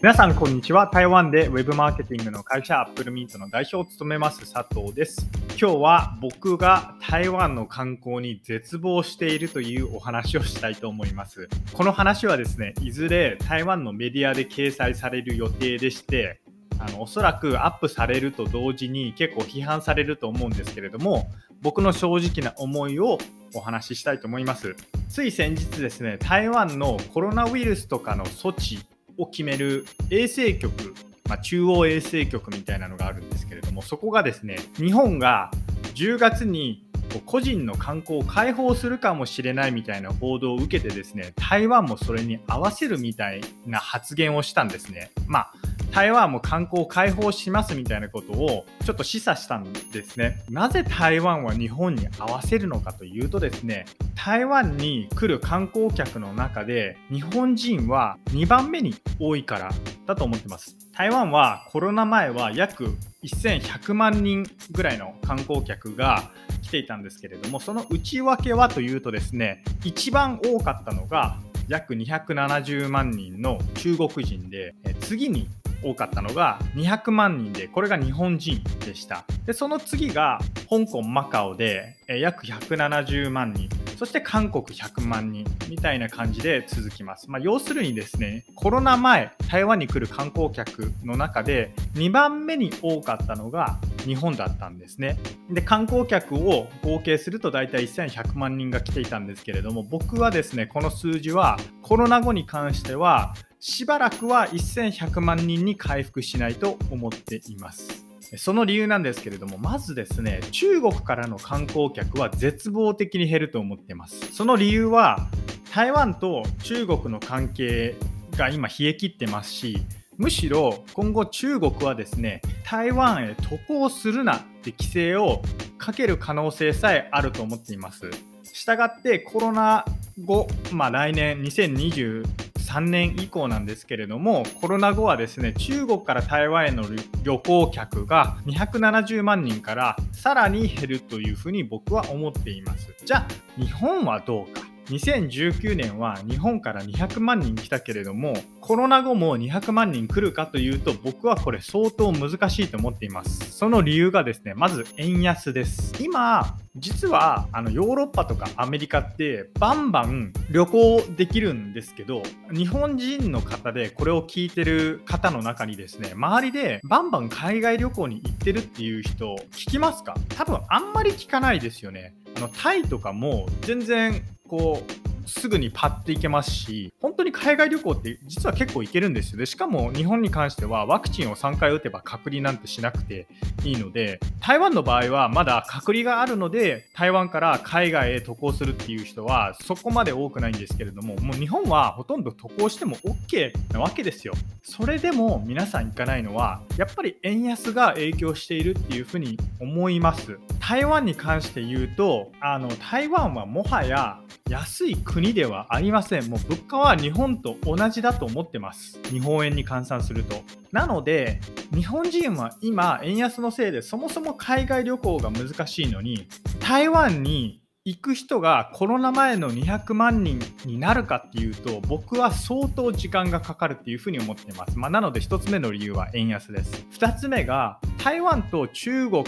皆さん、こんにちは。台湾でウェブマーケティングの会社アップルミートの代表を務めます佐藤です。今日は僕が台湾の観光に絶望しているというお話をしたいと思います。この話はですね、いずれ台湾のメディアで掲載される予定でして、あのおそらくアップされると同時に結構批判されると思うんですけれども僕の正直な思いをお話ししたいと思いますつい先日ですね台湾のコロナウイルスとかの措置を決める衛生局、まあ、中央衛生局みたいなのがあるんですけれどもそこがですね日本が10月に個人の観光を開放するかもしれないみたいな報道を受けてですね台湾もそれに合わせるみたいな発言をしたんですね。まあ台湾も観光を開放しますみたいなことをちょっと示唆したんですね。なぜ台湾は日本に合わせるのかというとですね、台湾に来る観光客の中で日本人は2番目に多いからだと思ってます。台湾はコロナ前は約1100万人ぐらいの観光客が来ていたんですけれども、その内訳はというとですね、一番多かったのが約270万人の中国人で、次に多かったのが200万人でこれが日本人でした。でその次が香港マカオで約170万人。そして韓国100万人みたいな感じで続きます、まあ、要するにですねコロナ前台湾に来る観光客の中で2番目に多かったのが日本だったんですね。で観光客を合計すると大体1100万人が来ていたんですけれども僕はですねこの数字はコロナ後に関してはしばらくは1100万人に回復しないと思っています。その理由なんですけれども、まずですね、中国からの観光客は絶望的に減ると思っています。その理由は、台湾と中国の関係が今冷え切ってますし、むしろ今後中国はですね、台湾へ渡航するなって規制をかける可能性さえあると思っています。したがってコロナ後、まあ、来年2020 3年以降なんですけれどもコロナ後はですね中国から台湾への旅行客が270万人からさらに減るというふうに僕は思っています。じゃあ日本はどうか？2019年は日本から200万人来たけれどもコロナ後も200万人来るかというと僕はこれ相当難しいと思っています。その理由がですねまず円安です。今実はあのヨーロッパとかアメリカってバンバン旅行できるんですけど日本人の方でこれを聞いてる方の中にですね周りでバンバン海外旅行に行ってるっていう人聞きますか？多分あんまり聞かないですよね。あのタイとかも全然こうすぐにパッて行けますし、本当に海外旅行って実は結構行けるんですよ。で、しかも日本に関してはワクチンを3回打てば隔離なんてしなくていいので、台湾の場合はまだ隔離があるので、台湾から海外へ渡航するっていう人はそこまで多くないんですけれども、もう日本はほとんど渡航しても OK なわけですよ。それでも皆さん行かないのは、やっぱり円安が影響しているっていうふうに思います。台湾に関して言うと、あの台湾はもはや安い国ではありません。もう物価は日本と同じだと思ってます。日本円に換算すると。なので、日本人は今、円安のせいでそもそも海外旅行が難しいのに、台湾に行く人がコロナ前の200万人になるかっていうと僕は相当時間がかかるっていうふうに思っています、まあ、なので1つ目の理由は円安です2つ目が台湾と中国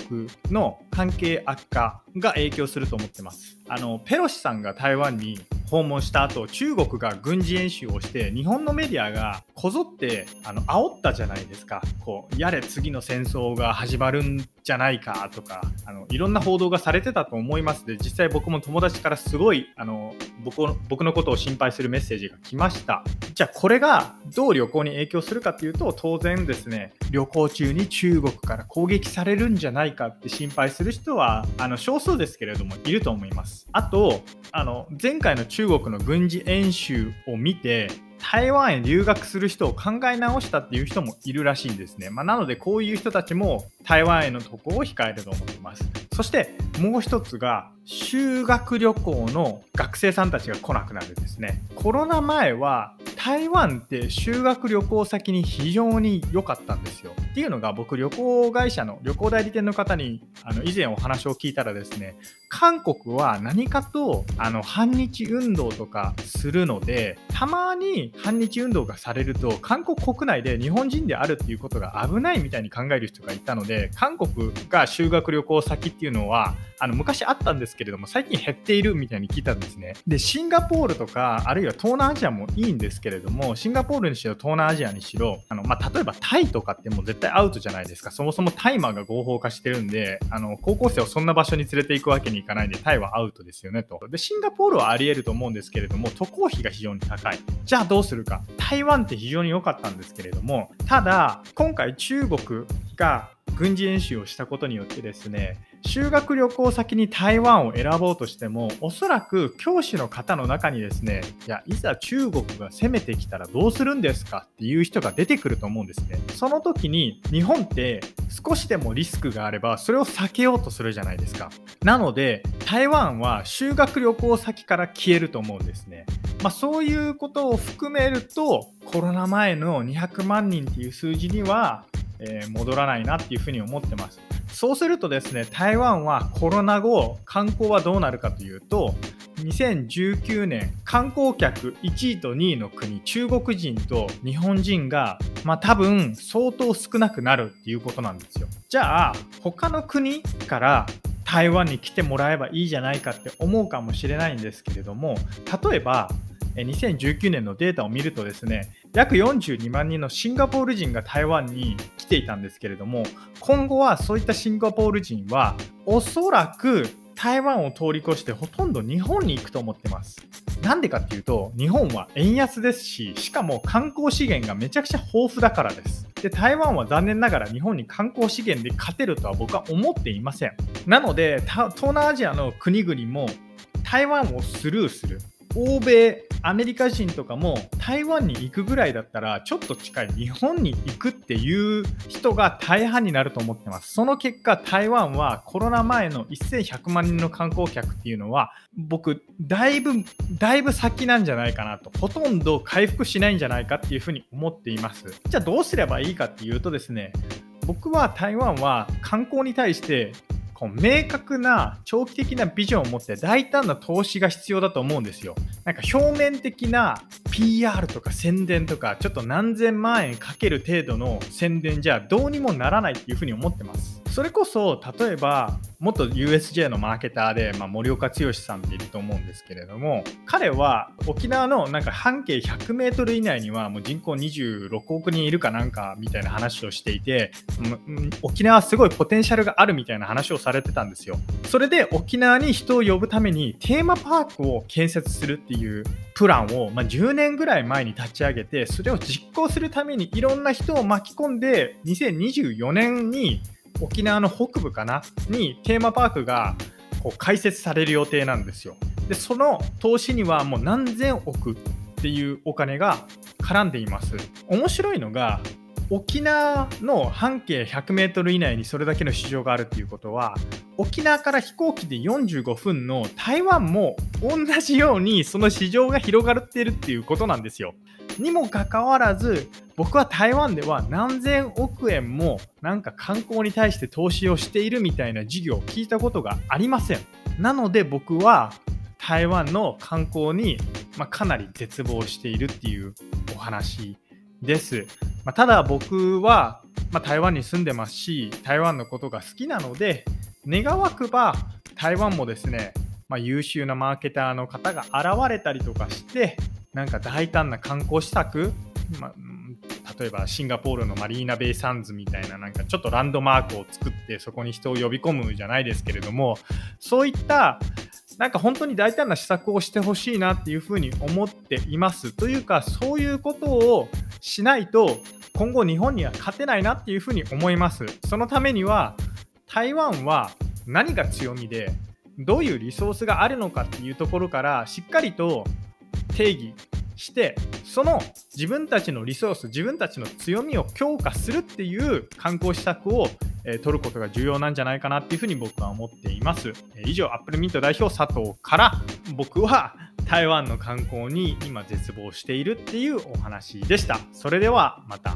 の関係悪化が影響すると思ってます。あのペロシさんが台湾に訪問した後中国が軍事演習をして日本のメディアがこぞってあの煽ったじゃないですか。こうやれ次の戦争が始まるんじゃないかとかあのいろんな報道がされてたと思います。で実際僕も友達からすごいあの僕僕のことを心配するメッセージが来ました。じゃあこれがどう旅行に影響するかっていうと当然ですね旅行中に中国から攻撃されるんじゃないかって心配する人はあの少数ですけれどもいると思います。あとあの前回の中国の軍事演習を見て台湾へ留学する人を考え直したっていう人もいるらしいんですね。まあ、なのでこういう人たちも台湾への渡航を控えると思ってます。そしてもう一つが修学旅行の学生さんたちが来なくなるんですね。コロナ前は台湾って修学旅行先に非常に良かったんですよ。っていうのが僕旅行会社の旅行代理店の方にあの以前お話を聞いたらですね韓国は何かとあの反日運動とかするのでたまに反日運動がされると韓国国内で日本人であるっていうことが危ないみたいに考える人がいたので韓国が修学旅行先っていうのはあの昔あったんですけれども最近減っているみたいに聞いたんですね。でシンガポールとかあるいは東南アジアもいいんですけれどもシンガポールにしろ東南アジアにしろあの、まあ、例えばタイとかってもう絶対アウトじゃないですか。そもそもタイマーが合法化してるんであの高校生をそんな場所に連れて行くわけにいかないんでタイはアウトですよねと。でシンガポールはあり得ると思うんですけれども渡航費が非常に高い。じゃあどうするか。台湾って非常に良かったんですけれどもただ今回中国が軍事演習をしたことによってですね修学旅行先に台湾を選ぼうとしてもおそらく教師の方の中にですねいやいざ中国が攻めてきたらどうするんですかっていう人が出てくると思うんですね。その時に日本って少しでもリスクがあればそれを避けようとするじゃないですか。なので台湾は修学旅行先から消えると思うんですね。まあ、そういうことを含めるとコロナ前の200万人っていう数字には、えー、戻らないなっていうふうに思ってます。そうするとですね、台湾はコロナ後、観光はどうなるかというと、2019年、観光客1位と2位の国、中国人と日本人が、まあ多分相当少なくなるっていうことなんですよ。じゃあ、他の国から台湾に来てもらえばいいじゃないかって思うかもしれないんですけれども、例えば、2019年のデータを見るとですね、約42万人のシンガポール人が台湾に来ていたんですけれども、今後はそういったシンガポール人は、おそらく台湾を通り越してほとんど日本に行くと思ってます。なんでかっていうと、日本は円安ですし、しかも観光資源がめちゃくちゃ豊富だからです。で、台湾は残念ながら日本に観光資源で勝てるとは僕は思っていません。なので、東南アジアの国々も台湾をスルーする。欧米、アメリカ人とかも台湾に行くぐらいだったらちょっと近い日本に行くっていう人が大半になると思ってます。その結果台湾はコロナ前の1100万人の観光客っていうのは僕だいぶだいぶ先なんじゃないかなとほとんど回復しないんじゃないかっていうふうに思っています。じゃあどうすればいいかっていうとですね僕は台湾は観光に対してこう明確な長期的なビジョンを持って大胆な投資が必要だと思うんですよ。なんか表面的な PR とか宣伝とかちょっと何千万円かける程度の宣伝じゃどうにもならないっていうふうに思ってます。それこそ例えば元 USJ のマーケターで、まあ、森岡剛さんっていると思うんですけれども彼は沖縄のなんか半径 100m 以内にはもう人口26億人いるかなんかみたいな話をしていて沖縄すごいポテンシャルがあるみたいな話をされてたんですよ。それで沖縄に人を呼ぶためにテーマパークを建設するっていうプランを、まあ、10年ぐらい前に立ち上げてそれを実行するためにいろんな人を巻き込んで2024年に沖縄の北部かな？にテーマパークがこう開設される予定なんですよ。でその投資にはもう何千億っていうお金が絡んでいます。面白いのが沖縄の半径 100m 以内にそれだけの市場があるっていうことは沖縄から飛行機で45分の台湾も同じようにその市場が広がっているっていうことなんですよ。にもかかわらず僕は台湾では何千億円もなんか観光に対して投資をしているみたいな事業を聞いたことがありません。なので僕は台湾の観光に、ま、かなり絶望しているっていうお話です、まあ、ただ僕は、ま、台湾に住んでますし台湾のことが好きなので願わくば台湾もですね、まあ、優秀なマーケターの方が現れたりとかしてなんか大胆な観光施策、まあ、例えばシンガポールのマリーナ・ベイ・サンズみたいななんかちょっとランドマークを作ってそこに人を呼び込むじゃないですけれどもそういったなんか本当に大胆な施策をしてほしいなっていうふうに思っていますというかそういうことをしないと今後日本には勝てないなっていうふうに思います。そのためには台湾は何が強みでどういうリソースがあるのかっていうところからしっかりと定義してその自分たちのリソース自分たちの強みを強化するっていう観光施策を、えー、取ることが重要なんじゃないかなっていうふうに僕は思っています、えー、以上アップルミント代表佐藤から僕は台湾の観光に今絶望しているっていうお話でした。それではまた。